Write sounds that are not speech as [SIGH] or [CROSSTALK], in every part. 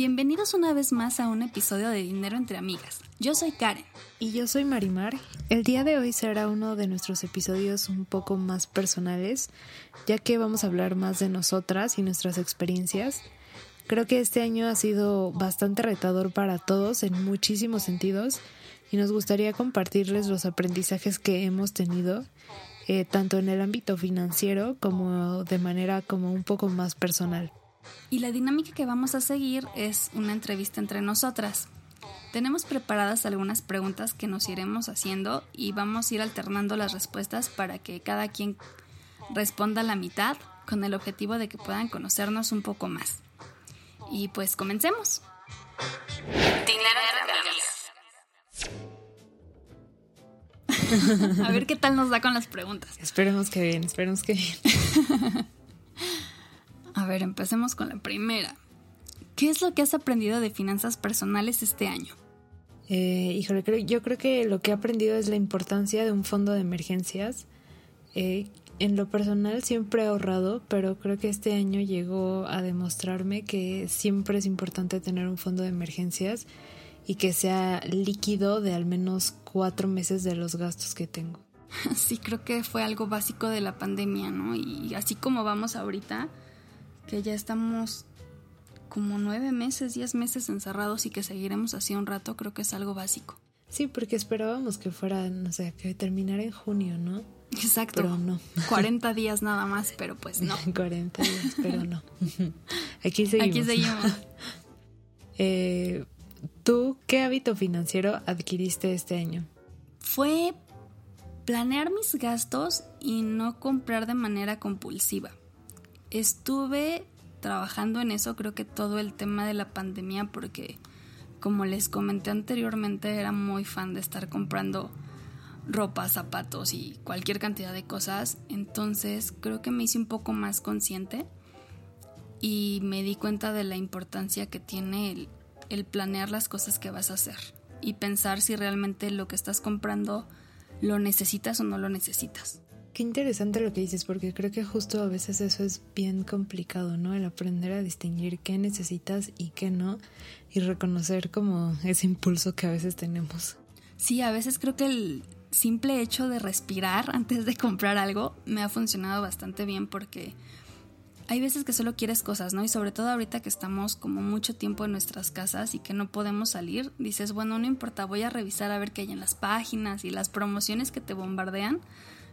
Bienvenidos una vez más a un episodio de Dinero entre Amigas. Yo soy Karen. Y yo soy Marimar. El día de hoy será uno de nuestros episodios un poco más personales, ya que vamos a hablar más de nosotras y nuestras experiencias. Creo que este año ha sido bastante retador para todos en muchísimos sentidos y nos gustaría compartirles los aprendizajes que hemos tenido, eh, tanto en el ámbito financiero como de manera como un poco más personal. Y la dinámica que vamos a seguir es una entrevista entre nosotras. Tenemos preparadas algunas preguntas que nos iremos haciendo y vamos a ir alternando las respuestas para que cada quien responda la mitad con el objetivo de que puedan conocernos un poco más. Y pues comencemos. [LAUGHS] A ver qué tal nos da con las preguntas. Esperemos que bien, esperemos que bien. [LAUGHS] Ver, empecemos con la primera. ¿Qué es lo que has aprendido de finanzas personales este año? Eh, híjole, creo, yo creo que lo que he aprendido es la importancia de un fondo de emergencias. Eh, en lo personal siempre he ahorrado, pero creo que este año llegó a demostrarme que siempre es importante tener un fondo de emergencias y que sea líquido de al menos cuatro meses de los gastos que tengo. [LAUGHS] Sí, creo que fue algo básico de la pandemia, ¿no? Y así como vamos ahorita, que ya estamos como nueve meses, diez meses encerrados y que seguiremos así un rato, creo que es algo básico. Sí, porque esperábamos que fuera, no sé, que terminara en junio, ¿no? Exacto. Pero no. [LAUGHS] 40 días nada más, pero pues no. [LAUGHS] 40 días, pero no. [LAUGHS] Aquí seguimos. Aquí seguimos. eh, ¿Tú qué hábito financiero adquiriste este año? Fue planear mis gastos y no comprar de manera compulsiva. Estuve trabajando en eso, creo que todo el tema de la pandemia, porque como les comenté anteriormente, era muy fan de estar comprando ropa, zapatos y cualquier cantidad de cosas. Entonces creo que me hice un poco más consciente y me di cuenta de la importancia que tiene el, el planear las cosas que vas a hacer y pensar si realmente lo que estás comprando lo necesitas o no lo necesitas. Qué interesante lo que dices, porque creo que justo a veces eso es bien complicado, ¿no? El aprender a distinguir qué necesitas y qué no, y reconocer como ese impulso que a veces tenemos. Sí, a veces creo que el simple hecho de respirar [LAUGHS] antes de comprar algo me ha funcionado bastante bien porque hay veces que solo quieres cosas, ¿no? Y sobre todo ahorita que estamos como mucho tiempo en nuestras casas y que no podemos salir, dices, bueno, no importa, voy a revisar a ver qué hay en las páginas y las promociones que te bombardean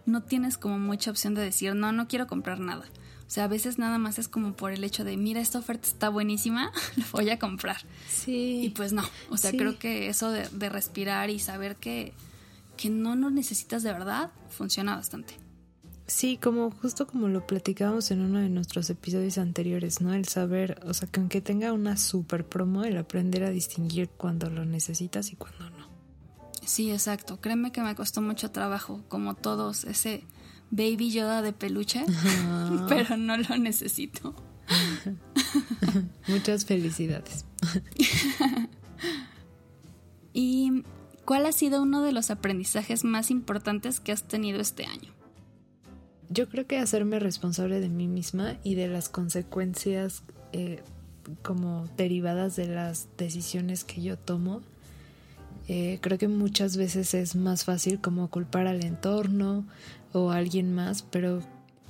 no tienes como mucha opción de decir, no, no quiero comprar nada. O sea, a veces nada más es como por el hecho de, mira, esta oferta está buenísima, [LAUGHS] la voy a comprar. Sí. Y pues no, o sea, creo que eso de, de, respirar y saber que, que no lo necesitas de verdad, funciona bastante. Sí, como justo como lo platicábamos en uno de nuestros episodios anteriores, ¿no? El saber, o sea, que aunque tenga una super promo, el aprender a distinguir cuando lo necesitas y cuando no. Sí, exacto. Créeme que me costó mucho trabajo, como todos, ese baby Yoda de peluche, [LAUGHS] pero no lo necesito. [LAUGHS] Muchas felicidades. [LAUGHS] ¿Y cuál ha sido uno de los aprendizajes más importantes que has tenido este año? Yo creo que hacerme responsable de mí misma y de las consecuencias eh, como derivadas de las decisiones que yo tomo Eh, creo que muchas veces es más fácil como culpar al entorno o a alguien más, pero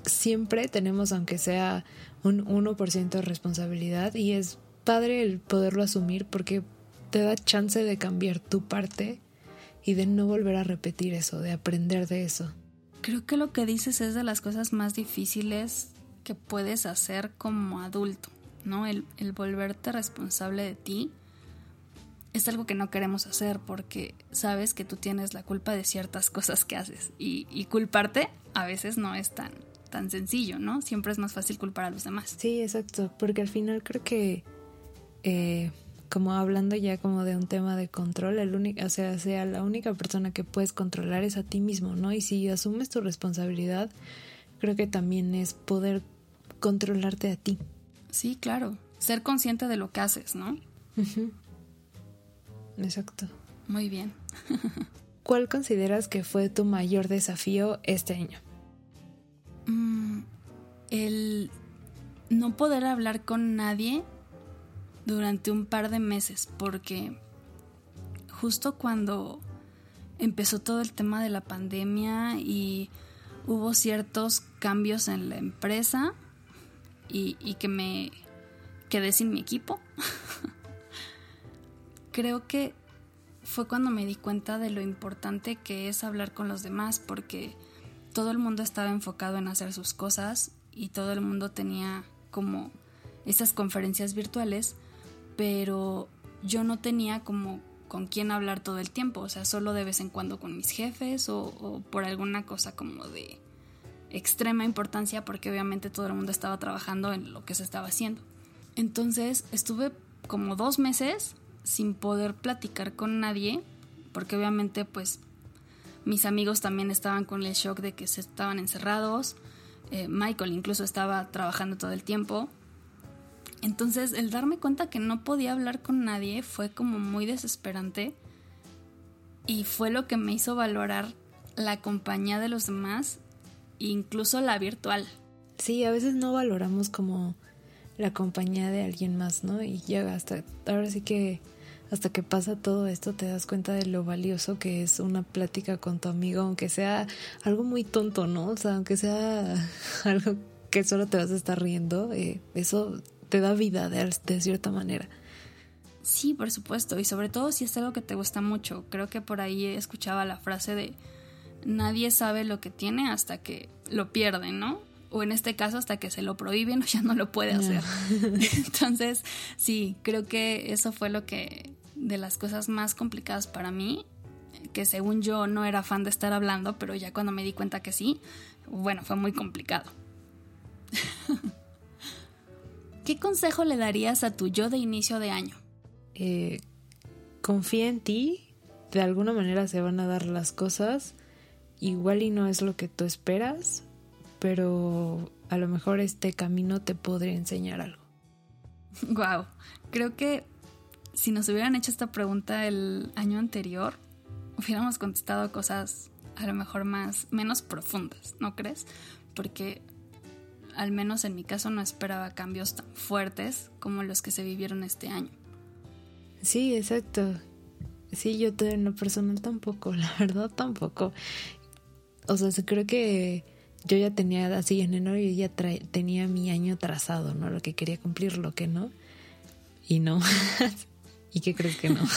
siempre tenemos, aunque sea un 1% de responsabilidad, y es padre el poderlo asumir porque te da chance de cambiar tu parte y de no volver a repetir eso, de aprender de eso. Creo que lo que dices es de las cosas más difíciles que puedes hacer como adulto, ¿no? El, volverte responsable de ti es algo que no queremos hacer porque sabes que tú tienes la culpa de ciertas [LAUGHS] cosas que haces y, y culparte a veces no es tan, tan sencillo, ¿no? Siempre es más fácil culpar a los demás. Sí, exacto, porque al final creo que eh, como hablando ya como de un tema de control, el único, o sea, sea la única persona que puedes controlar es a ti mismo, ¿no? Y si asumes tu responsabilidad, creo que también es poder controlarte a ti. Sí, claro, ser consciente de lo que haces, ¿no? Exacto. Muy bien. [LAUGHS] ¿Cuál consideras que fue tu mayor desafío este año? Mm, el no poder hablar con nadie durante un par de meses porque justo cuando empezó todo el tema de la pandemia y hubo ciertos cambios en la empresa y, que me quedé sin mi equipo. [LAUGHS] Creo que fue cuando me di cuenta de lo importante que es hablar con los demás porque todo el mundo estaba enfocado en hacer sus cosas y todo el mundo tenía como esas conferencias virtuales pero yo no tenía como con quién hablar todo el tiempo, o sea, solo de vez en cuando con mis jefes o, por alguna cosa como de extrema importancia porque obviamente todo el mundo estaba trabajando en lo que se estaba haciendo. Entonces estuve como dos meses sin poder platicar con nadie porque obviamente pues mis amigos también estaban con el shock de que se estaban encerrados, eh, Michael incluso estaba trabajando todo el tiempo entonces el darme cuenta que no podía hablar con nadie fue como muy desesperante y fue lo que me hizo valorar la compañía de los demás, incluso la virtual. Sí, a veces no valoramos como la compañía de alguien más, ¿no? Y ya hasta ahora sí que hasta que pasa todo esto te das cuenta de lo valioso que es una plática con tu amigo, aunque sea algo muy tonto, ¿no? O sea, aunque sea [LAUGHS] algo que solo te vas a estar riendo, eh, eso te da vida de, cierta manera. Sí, por supuesto, y sobre todo si es algo que te gusta mucho. Creo que por ahí escuchaba la frase de nadie sabe lo que tiene hasta que lo pierde, ¿no? O en este caso hasta que se lo prohíben o [LAUGHS] ya no lo puede hacer. [LAUGHS] Entonces, sí, creo que eso fue lo que de las cosas más complicadas para mí, que según yo no era fan de estar hablando, pero ya cuando me di cuenta que sí, bueno, fue muy complicado. [LAUGHS] ¿Qué consejo le darías a tu yo de inicio de año? Eh, confía en ti, de alguna manera se van a dar las cosas, igual y no es lo que tú esperas, pero a lo mejor este camino te podría enseñar algo. [LAUGHS] Wow, creo que si nos hubieran hecho esta pregunta el año anterior, hubiéramos contestado cosas a lo mejor más menos profundas, ¿no crees? Porque al menos en mi caso no esperaba cambios tan fuertes como los que se vivieron este año. Sí, exacto. Sí, yo en lo personal tampoco, [LAUGHS] la verdad tampoco. O sea, creo que yo ya tenía así en enero y ya tenía mi año trazado, ¿no? Lo que quería cumplir, lo que no. Y no. [LAUGHS] ¿Y qué crees que no? [LAUGHS]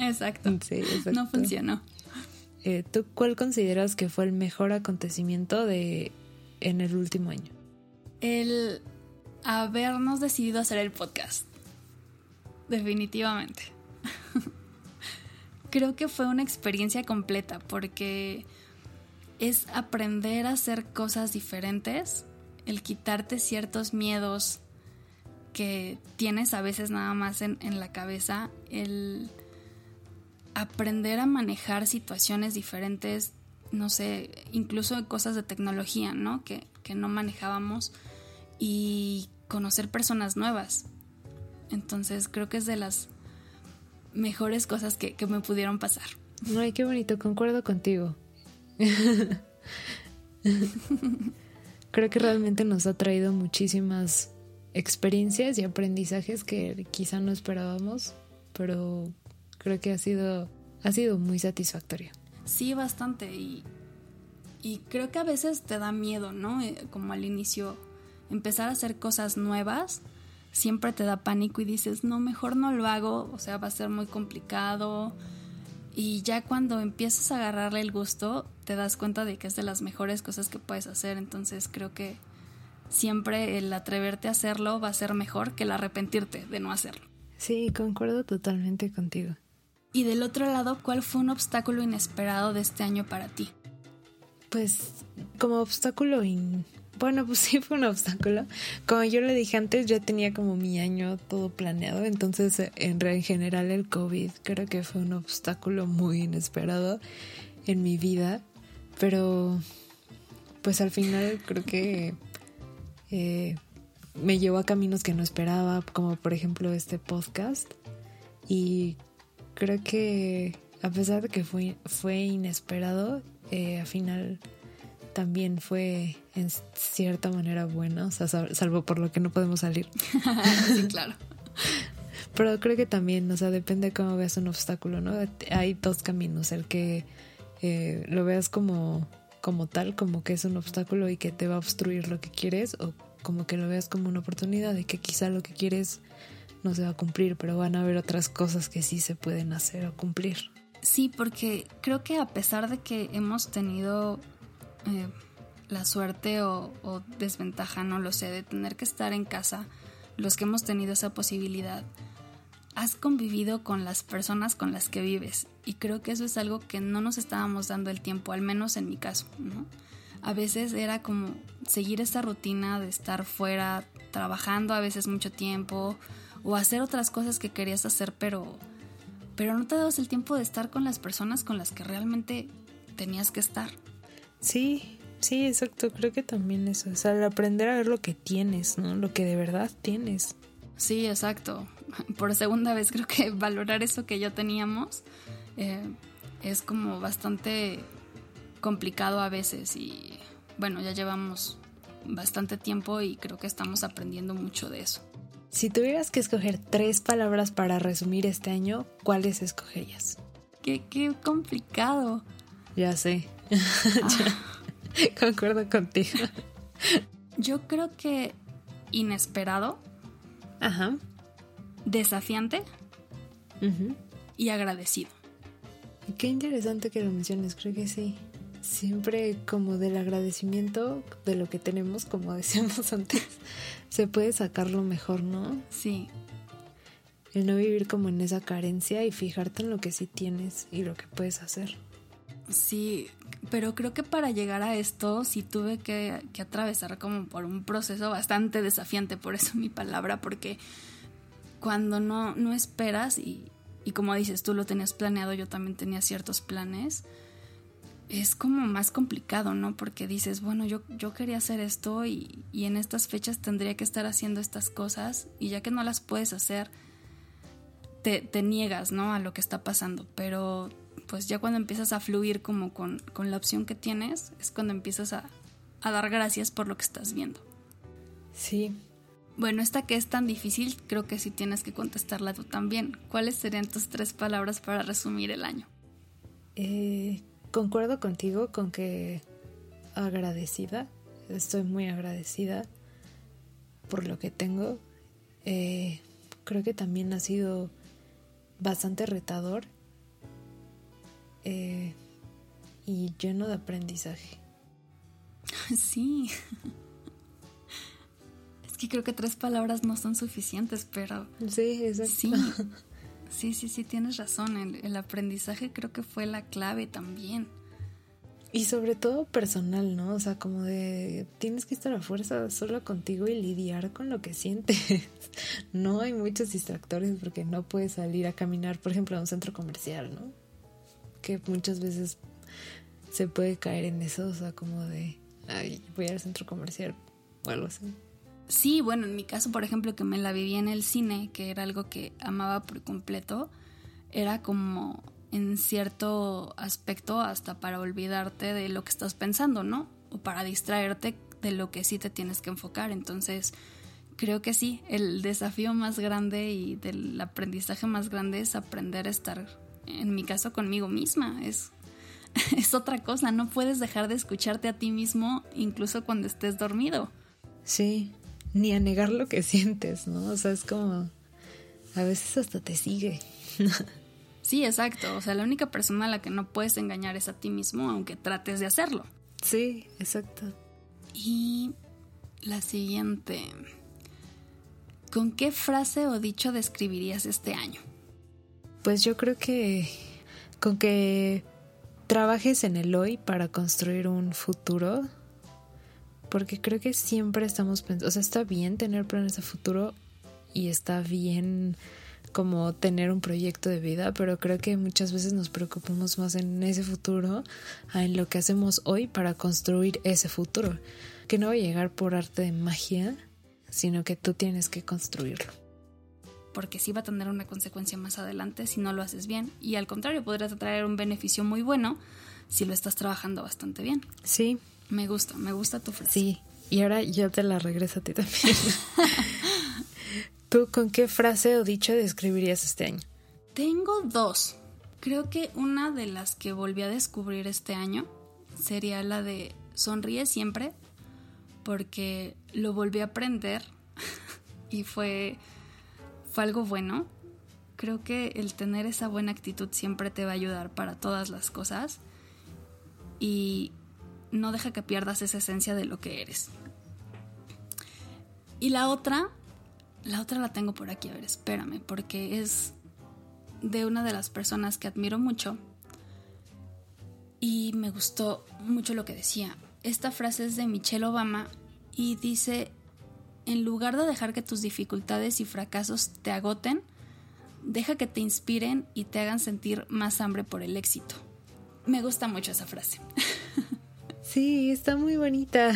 exacto. Sí, exacto. No funcionó. Eh, ¿Tú cuál consideras que fue el mejor acontecimiento de en el último año? El habernos decidido hacer el podcast. Definitivamente. [LAUGHS] Creo que fue una experiencia completa porque es aprender a hacer cosas diferentes, el quitarte ciertos miedos que tienes a veces nada más en, en la cabeza, el aprender a manejar situaciones diferentes, no sé, incluso cosas de tecnología, ¿no? Que, no manejábamos y conocer personas nuevas. Entonces creo que es de las mejores cosas que, que me pudieron pasar. Ay, qué bonito, concuerdo contigo. [LAUGHS] [LAUGHS] creo que realmente nos ha traído muchísimas experiencias y aprendizajes que quizá no esperábamos pero creo que ha sido, ha sido muy satisfactorio. Sí, bastante. Y, y creo que a veces te da miedo, ¿no? Eh, como al inicio, empezar a hacer cosas nuevas, siempre te da pánico y dices, no, mejor no lo hago, o sea, va a ser muy complicado. Y ya cuando empiezas a agarrarle el gusto, te das cuenta de que es de las mejores cosas que puedes hacer. Entonces creo que siempre el atreverte a hacerlo va a ser mejor que el arrepentirte de no hacerlo. Sí, concuerdo totalmente contigo. Y del otro lado, ¿cuál fue un obstáculo inesperado de este año para ti? Pues como obstáculo, bueno, pues [LAUGHS] sí fue un obstáculo. Como yo le dije antes, ya tenía como mi año todo planeado, entonces en, en general el COVID creo que fue un obstáculo muy inesperado en mi vida, pero pues al final creo que eh, me llevó a caminos que no esperaba, como por ejemplo este podcast. Y creo que a pesar de que fue, fue inesperado, eh, al final también fue en cierta manera bueno, o sea, salvo por lo que no podemos salir. [LAUGHS] sí, claro. Pero creo que también, o sea, depende de cómo veas un obstáculo, ¿no? Hay dos caminos, el que eh, lo veas como, como tal, como que es un obstáculo y que te va a obstruir lo que quieres, o como que lo veas como una oportunidad de que quizá lo que quieres no se va a cumplir, pero van a haber otras cosas que sí se pueden hacer o cumplir. Sí, porque creo que a pesar de que hemos tenido eh, la suerte o, o, desventaja, no lo sé, de tener que estar en casa, los que hemos tenido esa posibilidad, has convivido con las personas con las que vives. Y creo que eso es algo que no nos estábamos dando el tiempo, al menos en mi caso, ¿no? A veces era como seguir esa rutina de estar fuera trabajando a veces mucho tiempo o hacer otras cosas que querías hacer, pero, pero no te dabas el tiempo de estar con las personas con las que realmente tenías que estar. Sí, sí, exacto. Creo que también eso. O sea, el aprender a ver lo que tienes, ¿no? Lo que de verdad tienes. Sí, exacto. Por segunda vez creo que [LAUGHS] valorar eso que ya teníamos eh, es como bastante complicado a veces y bueno, ya llevamos bastante tiempo y creo que estamos aprendiendo mucho de eso. Si tuvieras que escoger tres palabras para resumir este año, ¿cuáles escogerías? Qué, qué complicado. Ya sé. [LAUGHS] Concuerdo contigo. Yo creo que inesperado. Ajá. Desafiante. Y agradecido. Qué interesante que lo menciones, creo que sí siempre como del agradecimiento de lo que tenemos, como [LAUGHS] decíamos antes, se puede sacar lo mejor, ¿no? Sí. El no vivir como en esa carencia y fijarte en lo que sí tienes y lo que puedes hacer. Sí, pero creo que para llegar a esto sí tuve que, que atravesar como por un proceso bastante desafiante, por eso mi palabra, porque cuando no, no esperas y, y como dices, tú lo tenías planeado, yo también tenía ciertos planes, es como más complicado, ¿no? Porque dices, bueno, yo, yo quería hacer esto y, y, en estas fechas tendría que estar haciendo estas cosas y ya que no las puedes hacer, te, te niegas, ¿no? A lo que está pasando. Pero pues ya cuando empiezas a fluir como con, con la opción que tienes, es cuando empiezas a, a dar gracias por lo que estás viendo. Sí. Bueno, esta que es tan difícil, creo que sí tienes que contestarla tú también. ¿Cuáles serían tus tres palabras para resumir el año? Eh, concuerdo contigo con que agradecida, estoy muy agradecida por lo que tengo. Eh, creo que también ha sido bastante retador eh, y lleno de aprendizaje. [LAUGHS] Sí. Que creo que tres palabras no son suficientes, pero... Sí, exacto. Sí. [LAUGHS] Sí, sí, sí, tienes razón. El, aprendizaje creo que fue la clave también. Y sobre todo personal, ¿no? O sea, como de tienes que estar a fuerza solo contigo y lidiar con lo que sientes. [LAUGHS] no hay muchos distractores porque no puedes salir a caminar, por ejemplo, a un centro comercial, ¿no? Que muchas veces se puede caer en eso, o sea, como de, ay, voy al centro comercial o algo así. Sí, bueno, en mi caso, por ejemplo, que me la vivía en el cine, que era algo que amaba por completo, era como en cierto aspecto hasta para olvidarte de lo que estás pensando, ¿no? O para distraerte de lo que sí te tienes que enfocar. Entonces, creo que sí, el desafío más grande y del aprendizaje más grande es aprender a estar, en mi caso, conmigo misma. Es, [LAUGHS] es otra cosa, no puedes dejar de escucharte a ti mismo incluso cuando estés dormido. Sí, ni a negar lo que [LAUGHS] sientes, ¿no? O sea, es como, a veces hasta te sigue. [LAUGHS] sí, exacto. O sea, la única persona a la que no puedes engañar es a ti mismo, aunque trates de hacerlo. Sí, exacto. Y la siguiente. ¿Con qué frase o dicho describirías este año? Pues yo creo que con que trabajes en el hoy para construir un futuro, porque creo que siempre estamos pensando, o sea, está bien tener planes de futuro y está bien como tener un proyecto de vida, pero creo que muchas veces nos preocupamos más en ese futuro, en lo que hacemos hoy para construir ese futuro, que no va a llegar por arte de magia, sino que tú tienes que construirlo. Porque sí va a tener una consecuencia más adelante si no lo haces bien. Y al contrario, podrás traer un beneficio muy bueno si lo estás trabajando bastante bien. Sí. Me gusta, me gusta tu frase. Sí. Y ahora yo te la regreso a ti también. [LAUGHS] ¿Tú con qué frase o dicho describirías este año? Tengo dos. Creo que una de las que volví a descubrir este año sería la de sonríe siempre, porque lo volví a aprender [LAUGHS] y fue, fue algo bueno. Creo que el tener esa buena actitud siempre te va a ayudar para todas las cosas y no deja que pierdas esa esencia de lo que eres. Y la otra, la otra la tengo por aquí, a ver, espérame, porque es de una de las personas que admiro mucho y me gustó mucho lo que decía. Esta frase es de Michelle Obama y dice, en lugar de dejar que tus dificultades y fracasos te agoten, deja que te inspiren y te hagan sentir más hambre por el éxito. Me gusta mucho esa frase. [LAUGHS] Sí, está muy bonita.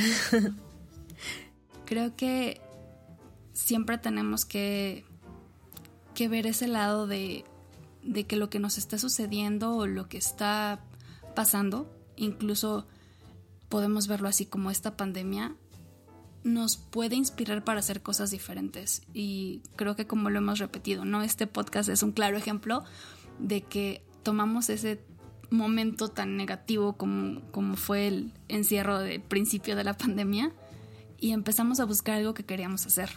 [LAUGHS] Creo que siempre tenemos que, que ver ese lado de, de que lo que nos está sucediendo o lo que está pasando, incluso podemos verlo así como esta pandemia, nos puede inspirar para hacer cosas diferentes. Y creo que como lo hemos repetido, ¿no? Este podcast es un claro ejemplo de que tomamos ese momento tan negativo como, como fue el encierro del principio de la pandemia y empezamos a buscar algo que queríamos hacer.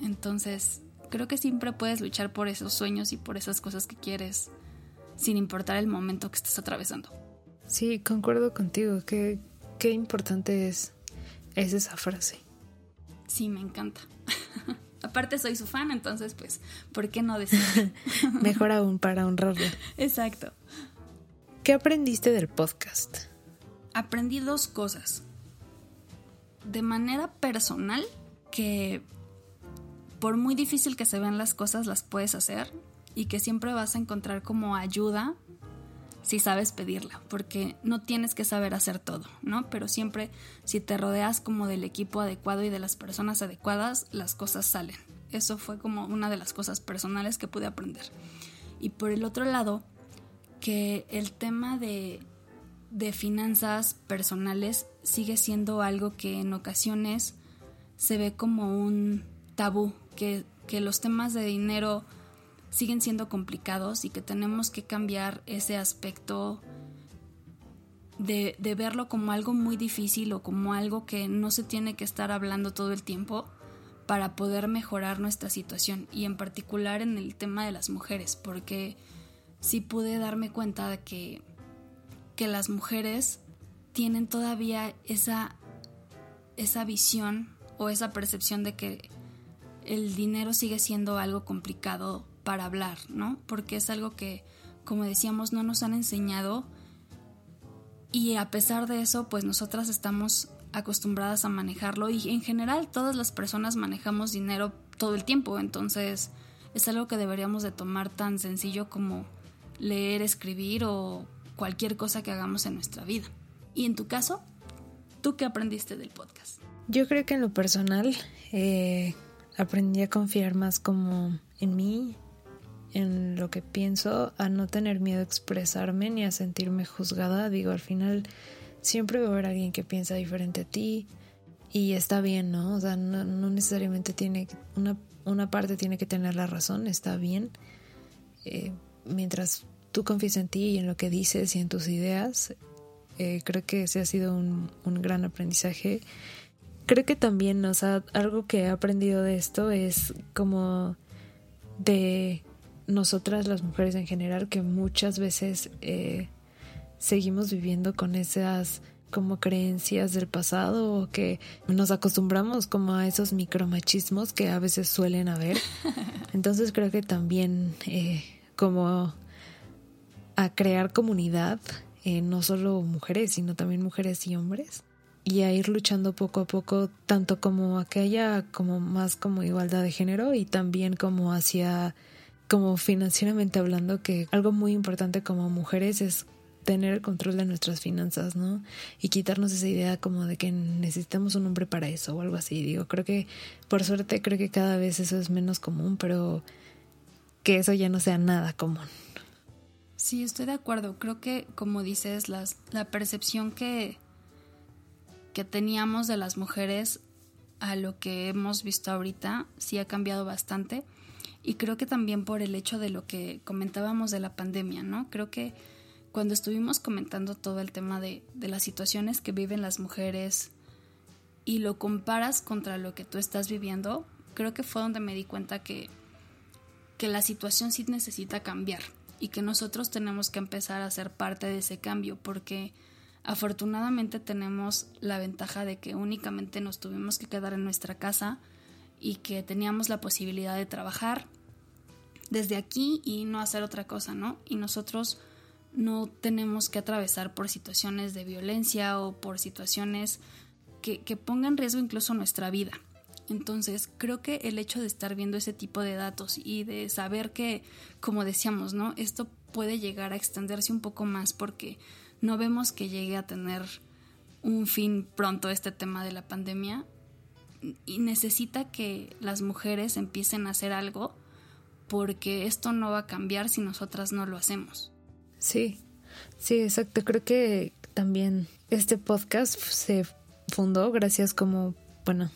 Entonces, creo que siempre puedes luchar por esos sueños y por esas cosas que quieres, sin importar el momento que estés atravesando. Sí, concuerdo contigo. Qué, qué importante es, es esa frase. Sí, me encanta. [LAUGHS] Aparte soy su fan, entonces pues, ¿por qué no [LAUGHS] decir? Mejor aún para honrarlo. Exacto. ¿Qué aprendiste del podcast? Aprendí dos cosas. De manera personal, que por muy difícil que se vean las cosas, las puedes hacer y que siempre vas a encontrar como ayuda si sabes pedirla, porque no tienes que saber hacer todo, ¿no? Pero siempre si te rodeas como del equipo adecuado y de las personas adecuadas, las cosas salen. Eso fue como una de las cosas personales que pude aprender. Y por el otro lado, que el tema de, de finanzas personales sigue siendo algo que en ocasiones se ve como un tabú, que, que los temas de dinero siguen siendo complicados y que tenemos que cambiar ese aspecto de, de, verlo como algo muy difícil o como algo que no se tiene que estar hablando todo el tiempo para poder mejorar nuestra situación y en particular en el tema de las mujeres, porque sí pude darme cuenta de que, que las mujeres tienen todavía esa, esa visión o esa percepción de que el dinero sigue siendo algo complicado para hablar, ¿no? Porque es algo que, como decíamos, no nos han enseñado y a pesar de eso, pues nosotras estamos acostumbradas a manejarlo y en general todas las personas manejamos dinero todo el tiempo, entonces es algo que deberíamos de tomar tan sencillo como leer, escribir o cualquier cosa que hagamos en nuestra vida. Y en tu caso, ¿tú qué aprendiste del podcast? Yo creo que en lo personal eh, aprendí a confiar más como en mí, en lo que pienso, a no tener miedo a expresarme ni a sentirme juzgada. Digo, al final siempre va a haber alguien que piensa diferente a ti Y está bien, ¿no? O sea, no, necesariamente tiene una, una parte tiene que tener la razón, está bien. Eh, mientras tú confíes en ti y en lo que dices y en tus ideas, eh, creo que ese ha sido un, un gran aprendizaje. Creo que también, o sea, algo que he aprendido de esto es como de nosotras las mujeres en general que muchas veces eh, seguimos viviendo con esas como creencias del pasado o que nos acostumbramos como a esos micromachismos que a veces suelen haber. [LAUGHS] Entonces creo que también eh, como a crear comunidad, eh, no solo mujeres, sino también mujeres y hombres, y a ir luchando poco a poco, tanto como a que haya como más como igualdad de género y también como hacia como financieramente hablando, que algo muy importante como mujeres es tener el control de nuestras finanzas, ¿no? Y quitarnos esa idea como de que necesitamos un hombre para eso o algo así. Digo, creo que por suerte creo que cada vez eso es menos común, pero que eso ya no sea nada común. Sí, estoy de acuerdo. Creo que, como dices, las, la percepción que, que teníamos de las mujeres a lo que hemos visto ahorita sí ha cambiado bastante y creo que también por el hecho de lo que comentábamos de la pandemia, ¿no? Creo que cuando estuvimos comentando todo el tema de, de las situaciones que viven las mujeres y lo comparas contra lo que tú estás viviendo, creo que fue donde me di cuenta que, que la situación sí necesita cambiar y que nosotros tenemos que empezar a ser parte de ese cambio porque afortunadamente tenemos la ventaja de que únicamente nos tuvimos que quedar en nuestra casa y que teníamos la posibilidad de trabajar desde aquí y no hacer otra cosa, ¿no? Y nosotros no tenemos que atravesar por situaciones de violencia o por situaciones que, que pongan en riesgo incluso nuestra vida. Entonces, creo que el hecho de estar viendo ese tipo de datos y de saber que, como decíamos, ¿no? Esto puede llegar a extenderse un poco más porque no vemos que llegue a tener un fin pronto este tema de la pandemia, y necesita que las mujeres empiecen a hacer algo porque esto no va a cambiar si nosotras no lo hacemos. Sí, sí, exacto. Creo que también este podcast se fundó gracias como, bueno,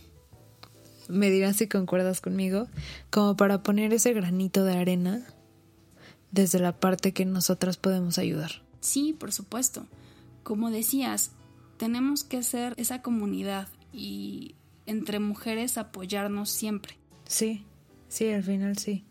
me dirás si concuerdas conmigo, como para poner ese granito de arena desde la parte que nosotras podemos ayudar. Sí, por supuesto. Como decías, tenemos que ser esa comunidad y entre mujeres apoyarnos siempre. Sí, sí, al final sí.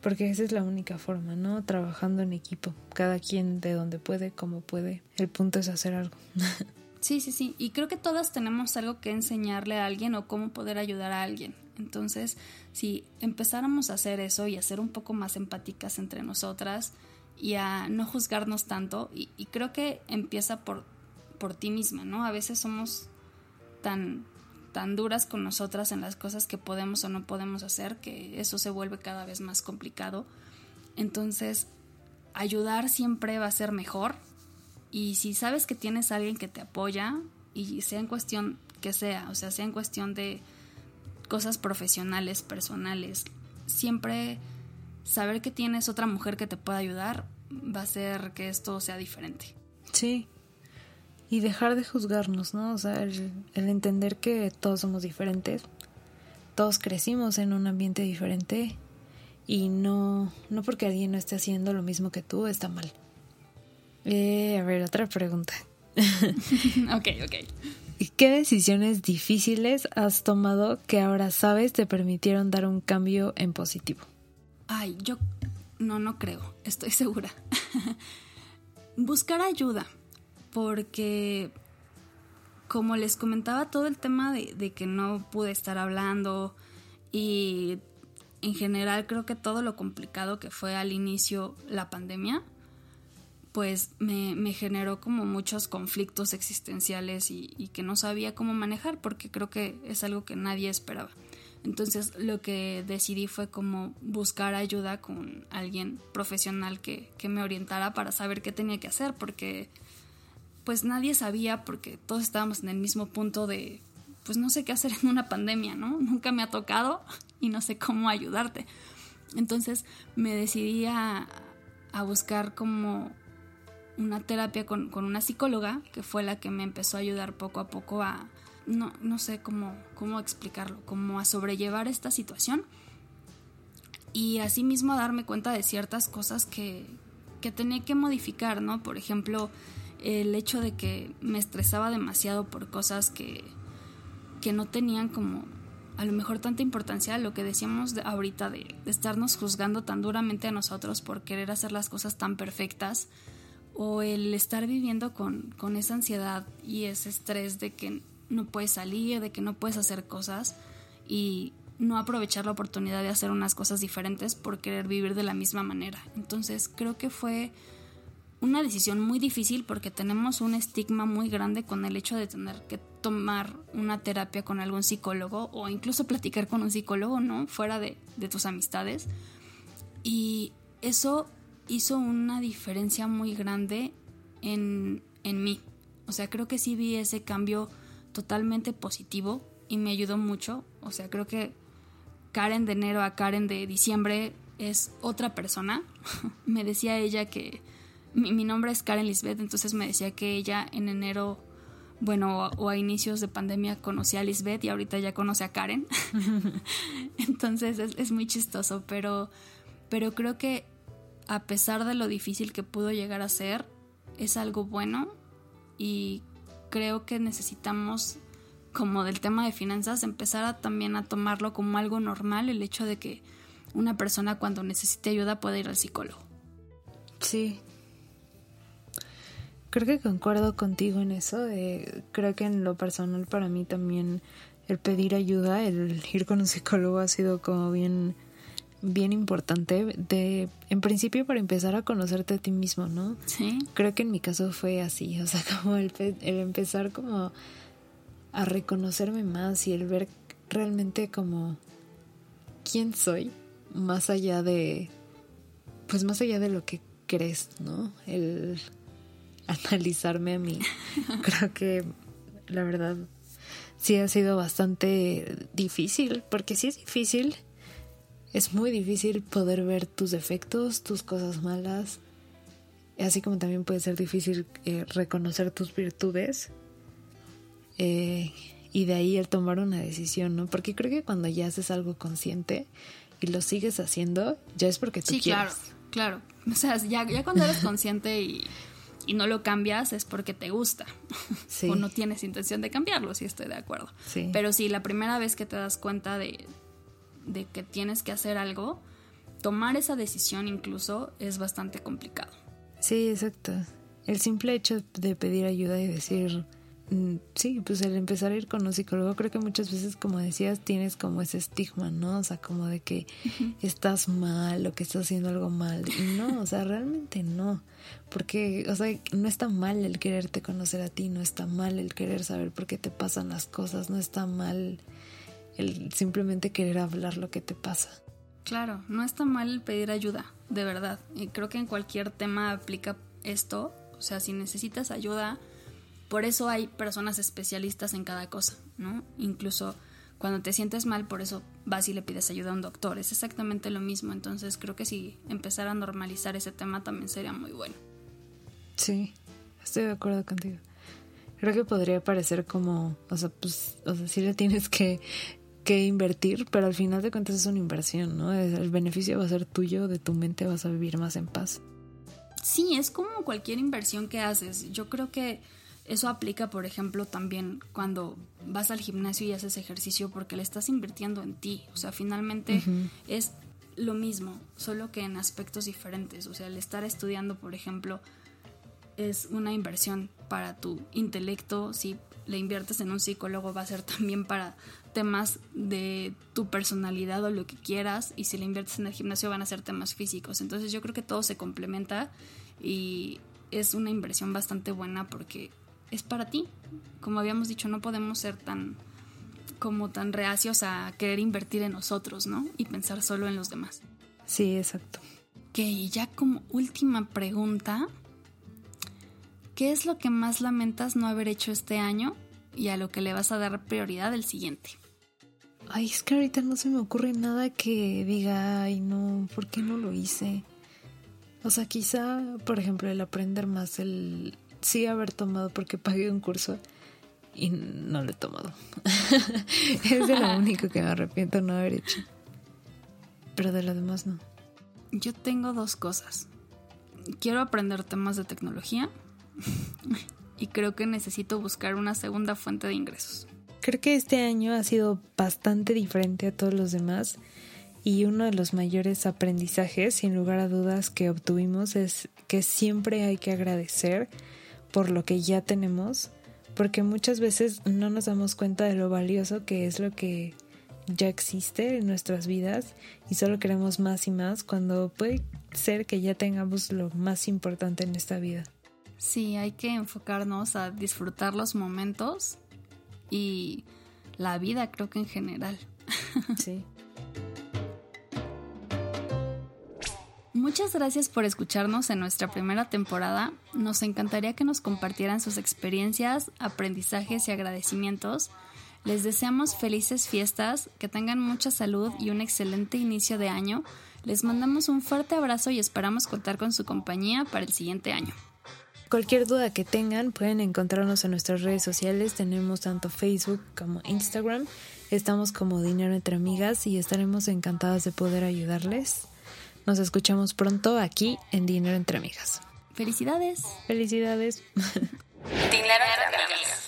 Porque esa es la única forma, ¿no? Trabajando en equipo, cada quien de donde puede, como puede. El punto es hacer algo. [LAUGHS] sí, sí, sí. Y creo que todas tenemos algo que enseñarle a alguien o cómo poder ayudar a alguien. Entonces, si empezáramos a hacer eso y a ser un poco más empáticas entre nosotras y a no juzgarnos tanto, y, creo que empieza por, por ti misma, ¿no? A veces somos tan tan duras con nosotras en las cosas que podemos o no podemos hacer, que eso se vuelve cada vez más complicado. Entonces, ayudar siempre va a ser mejor. Y si sabes que tienes a alguien que te apoya, y sea en cuestión que sea, o sea, sea en cuestión de cosas profesionales, personales, siempre saber que tienes otra mujer que te pueda ayudar va a hacer que esto sea diferente. Sí, y dejar de juzgarnos, ¿no? O sea, el, entender que todos somos diferentes, todos crecimos en un ambiente diferente y no, no porque alguien no esté haciendo lo mismo que tú está mal. Eh, a ver, otra pregunta. [LAUGHS] ok, ok. ¿Qué decisiones difíciles has tomado que ahora sabes te permitieron dar un cambio en positivo? Ay, yo no, no creo, estoy segura. [LAUGHS] Buscar ayuda porque como les comentaba todo el tema de, que no pude estar hablando y en general creo que todo lo complicado que fue al inicio la pandemia, pues me, generó como muchos conflictos existenciales y, y, que no sabía cómo manejar porque creo que es algo que nadie esperaba. Entonces lo que decidí fue como buscar ayuda con alguien profesional que, que me orientara para saber qué tenía que hacer porque pues nadie sabía porque todos estábamos en el mismo punto de, pues no sé qué hacer en una pandemia, ¿no? [LAUGHS] Nunca me ha tocado y no sé cómo ayudarte. Entonces me decidí a, buscar como una terapia con, una psicóloga, que fue la que me empezó a ayudar poco a poco a no, no sé cómo, cómo explicarlo, como a sobrellevar esta situación y asimismo a darme cuenta de ciertas cosas que, que tenía que modificar, ¿no? Por ejemplo, el hecho de que me estresaba demasiado por cosas que, que no tenían como a lo mejor tanta importancia, lo que decíamos ahorita de, de, estarnos juzgando tan duramente a nosotros por querer hacer las cosas tan perfectas, o el estar viviendo con, con esa ansiedad y ese estrés de que no puedes salir, de que no puedes hacer cosas y no aprovechar la oportunidad de hacer unas cosas diferentes por querer vivir de la misma manera. Entonces creo que fue una decisión muy difícil porque tenemos un estigma muy grande con el hecho de tener que tomar una terapia con algún psicólogo o incluso platicar con un psicólogo, ¿no? Fuera de, de tus amistades. Y eso hizo una diferencia muy grande en, en mí. O sea, creo que sí vi ese cambio totalmente positivo y me ayudó mucho. O sea, creo que Karen de enero a Karen de diciembre es otra persona. [LAUGHS] me decía ella que mi, nombre es Karen Lisbeth, entonces me decía que ella en enero, bueno, o, a inicios de pandemia conocía a Lisbeth y ahorita ya conoce a Karen. [LAUGHS] [LAUGHS] entonces es, es muy chistoso, pero, pero creo que a pesar de lo difícil que pudo llegar a ser, es algo bueno y creo que necesitamos, como del tema de finanzas, empezar a, también a tomarlo como algo normal, el hecho de que una persona cuando necesite ayuda pueda ir al psicólogo. Sí. Creo que concuerdo contigo en eso. creo que en lo personal para mí también el pedir ayuda, el ir con un psicólogo ha sido como bien bien importante de en principio para empezar a conocerte a ti mismo, ¿no? Sí. Creo que en mi caso fue así, [LAUGHS] o sea, como el, el empezar como a reconocerme más y el ver realmente como quién soy más allá de pues más allá de lo que crees, ¿no? El analizarme a mí. [LAUGHS] Creo que la verdad sí ha sido bastante difícil, porque sí es difícil es muy difícil poder ver tus defectos, tus cosas malas, así como también puede ser difícil eh, reconocer tus virtudes eh, y de ahí el tomar una decisión, ¿no? Porque creo que cuando ya haces algo consciente y lo sigues haciendo, ya es porque tú sí, quieres. claro, claro. O sea, ya, ya cuando eres consciente y, y, no lo cambias es porque te gusta [LAUGHS] o no tienes intención de cambiarlo, si estoy de acuerdo. Sí. Pero sí, la primera vez que te das cuenta de de que tienes que hacer algo, tomar esa decisión incluso es bastante complicado. Sí, exacto. El simple hecho de pedir ayuda y decir, mm, sí, pues el empezar a ir con un psicólogo, creo que muchas veces, como decías, tienes como ese estigma, ¿no? O sea, como de que estás mal o que estás haciendo algo mal. Y no, o sea, realmente no. Porque, o sea, no está mal el quererte conocer a ti, no está mal el querer saber por qué te pasan las cosas, no está mal el simplemente querer hablar lo que te pasa. Claro, no está mal pedir ayuda, de verdad. Y creo que en cualquier tema aplica esto. O sea, si necesitas ayuda, por eso hay personas especialistas en cada cosa, ¿no? Incluso cuando te sientes mal, por eso vas y le pides ayuda a un doctor. Es exactamente lo mismo. Entonces creo que si empezar a normalizar ese tema también sería muy bueno. Sí, estoy de acuerdo contigo. Creo que podría parecer como, o sea, pues, o sea, si le tienes que que invertir, pero al final de cuentas es una inversión, ¿no? El beneficio va a ser tuyo, de tu mente vas a vivir más en paz. Sí, es como cualquier inversión que haces. Yo creo que eso aplica, por ejemplo, también cuando vas al gimnasio y haces ejercicio porque le estás invirtiendo en ti. O sea, finalmente es lo mismo, solo que en aspectos diferentes. O sea, el estar estudiando, por ejemplo, es una inversión para tu intelecto. Si le inviertes en un psicólogo va a ser [LAUGHS] también para temas de tu personalidad o lo que quieras y si le inviertes en el gimnasio van a ser temas físicos. Entonces yo creo que todo se complementa y es una inversión bastante buena porque es para ti. Como habíamos dicho, no podemos ser tan como tan reacios a querer invertir en nosotros, ¿no? Y pensar solo en los demás. Sí, exacto. Ok, ya como última pregunta, ¿qué es lo que más lamentas no haber hecho este año y a lo que le vas a dar prioridad el siguiente. Ay, es que ahorita no se me ocurre nada que diga, ay, no, ¿por qué no lo hice? O sea, quizá, por ejemplo, el aprender más, el sí haber tomado porque pagué un curso y no lo he tomado. [LAUGHS] es de lo [LAUGHS] único que me arrepiento no haber hecho. Pero de lo demás no. Yo tengo dos cosas. Quiero aprender temas de tecnología [LAUGHS] y creo que necesito buscar una segunda fuente de ingresos. Creo que este año ha sido bastante diferente a todos los demás y uno de los mayores aprendizajes, sin lugar a dudas, que obtuvimos es que siempre hay que agradecer por lo que ya tenemos, porque muchas veces no nos damos cuenta de lo valioso que es lo que ya existe en nuestras vidas y solo queremos más y más cuando puede ser que ya tengamos lo más importante en esta vida. Sí, hay que enfocarnos a disfrutar los momentos y la vida creo que en general. [LAUGHS] Sí. Muchas gracias por escucharnos en nuestra primera temporada. Nos encantaría que nos compartieran sus experiencias, aprendizajes y agradecimientos. Les deseamos felices fiestas, que tengan mucha salud y un excelente inicio de año. Les mandamos un fuerte abrazo y esperamos contar con su compañía para el siguiente año. Cualquier duda que tengan pueden encontrarnos en nuestras redes sociales. Tenemos tanto Facebook como Instagram. Estamos como Dinero entre Amigas y estaremos encantadas de poder ayudarles. Nos escuchamos pronto aquí en Dinero entre Amigas. Felicidades. Felicidades. [LAUGHS] Dinero entre Amigas.